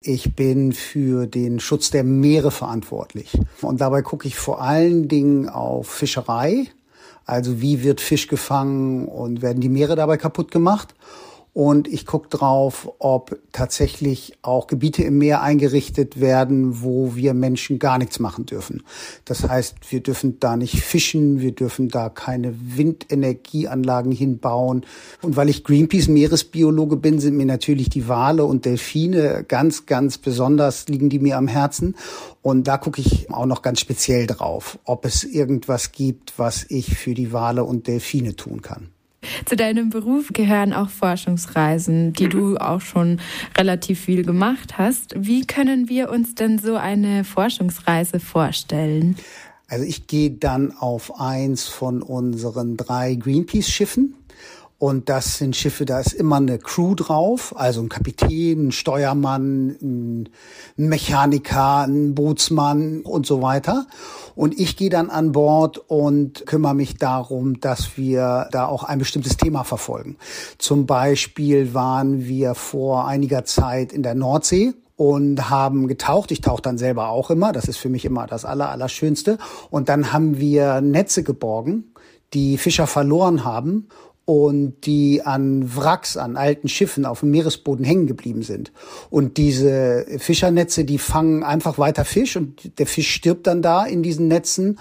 Ich bin für den Schutz der Meere verantwortlich. Und dabei gucke ich vor allen Dingen auf Fischerei. Also wie wird Fisch gefangen und werden die Meere dabei kaputt gemacht? Und ich gucke drauf, ob tatsächlich auch Gebiete im Meer eingerichtet werden, wo wir Menschen gar nichts machen dürfen. Das heißt, wir dürfen da nicht fischen, wir dürfen da keine Windenergieanlagen hinbauen. Und weil ich Greenpeace Meeresbiologe bin, sind mir natürlich die Wale und Delfine ganz, ganz besonders, liegen die mir am Herzen. Und da gucke ich auch noch ganz speziell drauf, ob es irgendwas gibt, was ich für die Wale und Delfine tun kann. Zu deinem Beruf gehören auch Forschungsreisen, die du auch schon relativ viel gemacht hast. Wie können wir uns denn so eine Forschungsreise vorstellen? Also ich gehe dann auf eins von unseren drei Greenpeace-Schiffen. Und das sind Schiffe, da ist immer eine Crew drauf, also ein Kapitän, ein Steuermann, ein Mechaniker, ein Bootsmann und so weiter. Und ich gehe dann an Bord und kümmere mich darum, dass wir da auch ein bestimmtes Thema verfolgen. Zum Beispiel waren wir vor einiger Zeit in der Nordsee und haben getaucht. Ich tauche dann selber auch immer. Das ist für mich immer das Aller, Allerschönste. Und dann haben wir Netze geborgen, die Fischer verloren haben und die an Wracks, an alten Schiffen auf dem Meeresboden hängen geblieben sind. Und diese Fischernetze, die fangen einfach weiter Fisch und der Fisch stirbt dann da in diesen Netzen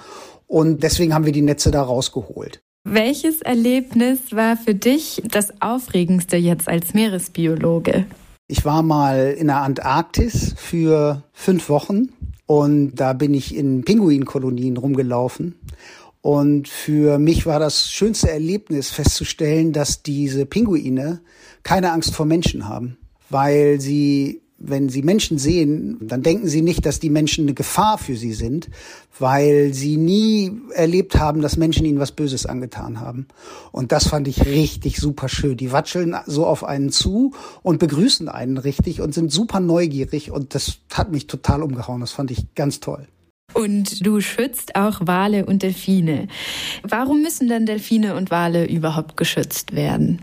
und deswegen haben wir die Netze da rausgeholt. Welches Erlebnis war für dich das aufregendste jetzt als Meeresbiologe? Ich war mal in der Antarktis für fünf Wochen und da bin ich in Pinguinkolonien rumgelaufen und für mich war das schönste Erlebnis festzustellen, dass diese Pinguine keine Angst vor Menschen haben, weil sie wenn sie Menschen sehen, dann denken sie nicht, dass die Menschen eine Gefahr für sie sind, weil sie nie erlebt haben, dass Menschen ihnen was Böses angetan haben. Und das fand ich richtig super schön. Die watscheln so auf einen zu und begrüßen einen richtig und sind super neugierig und das hat mich total umgehauen. Das fand ich ganz toll. Und du schützt auch Wale und Delfine. Warum müssen denn Delfine und Wale überhaupt geschützt werden?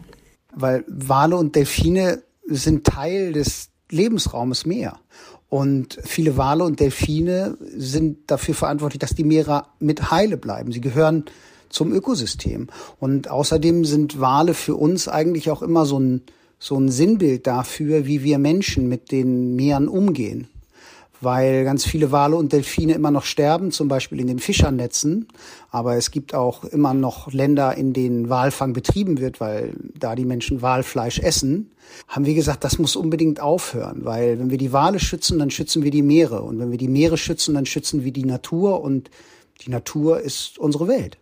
Weil Wale und Delfine sind Teil des Lebensraumes Meer. Und viele Wale und Delfine sind dafür verantwortlich, dass die Meere mit heile bleiben. Sie gehören zum Ökosystem. Und außerdem sind Wale für uns eigentlich auch immer so ein, so ein Sinnbild dafür, wie wir Menschen mit den Meeren umgehen weil ganz viele Wale und Delfine immer noch sterben, zum Beispiel in den Fischernetzen. Aber es gibt auch immer noch Länder, in denen Walfang betrieben wird, weil da die Menschen Walfleisch essen. Haben wir gesagt, das muss unbedingt aufhören, weil wenn wir die Wale schützen, dann schützen wir die Meere. Und wenn wir die Meere schützen, dann schützen wir die Natur. Und die Natur ist unsere Welt.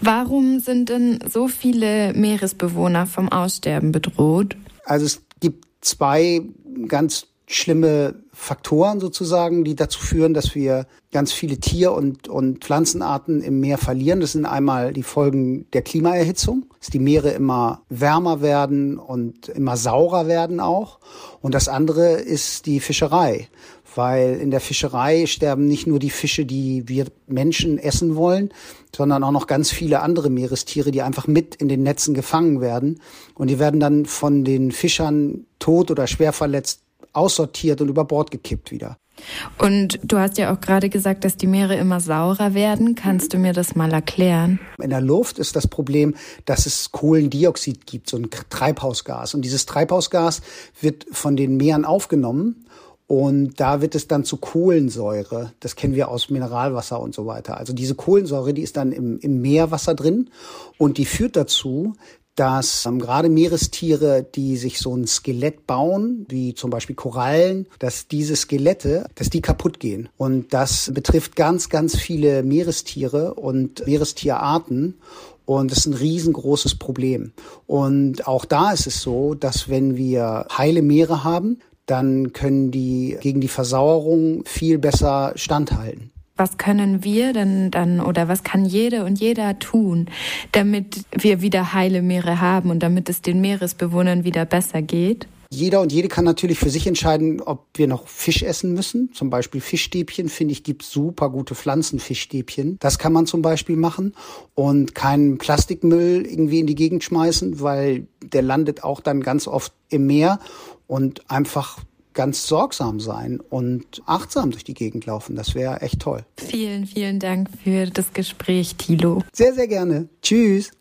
Warum sind denn so viele Meeresbewohner vom Aussterben bedroht? Also es gibt zwei ganz schlimme Faktoren sozusagen, die dazu führen, dass wir ganz viele Tier- und, und Pflanzenarten im Meer verlieren. Das sind einmal die Folgen der Klimaerhitzung, dass die Meere immer wärmer werden und immer saurer werden auch. Und das andere ist die Fischerei, weil in der Fischerei sterben nicht nur die Fische, die wir Menschen essen wollen, sondern auch noch ganz viele andere Meerestiere, die einfach mit in den Netzen gefangen werden. Und die werden dann von den Fischern tot oder schwer verletzt aussortiert und über Bord gekippt wieder. Und du hast ja auch gerade gesagt, dass die Meere immer saurer werden. Kannst du mir das mal erklären? In der Luft ist das Problem, dass es Kohlendioxid gibt, so ein Treibhausgas. Und dieses Treibhausgas wird von den Meeren aufgenommen und da wird es dann zu Kohlensäure. Das kennen wir aus Mineralwasser und so weiter. Also diese Kohlensäure, die ist dann im, im Meerwasser drin und die führt dazu, dass ähm, gerade Meerestiere, die sich so ein Skelett bauen, wie zum Beispiel Korallen, dass diese Skelette, dass die kaputt gehen. Und das betrifft ganz, ganz viele Meerestiere und Meerestierarten. Und das ist ein riesengroßes Problem. Und auch da ist es so, dass wenn wir heile Meere haben, dann können die gegen die Versauerung viel besser standhalten was können wir denn dann oder was kann jede und jeder tun, damit wir wieder heile Meere haben und damit es den Meeresbewohnern wieder besser geht? Jeder und jede kann natürlich für sich entscheiden, ob wir noch Fisch essen müssen. Zum Beispiel Fischstäbchen, finde ich, gibt super gute Pflanzenfischstäbchen. Das kann man zum Beispiel machen. Und keinen Plastikmüll irgendwie in die Gegend schmeißen, weil der landet auch dann ganz oft im Meer. Und einfach ganz sorgsam sein und achtsam durch die Gegend laufen. Das wäre echt toll. Vielen, vielen Dank für das Gespräch, Thilo. Sehr, sehr gerne. Tschüss.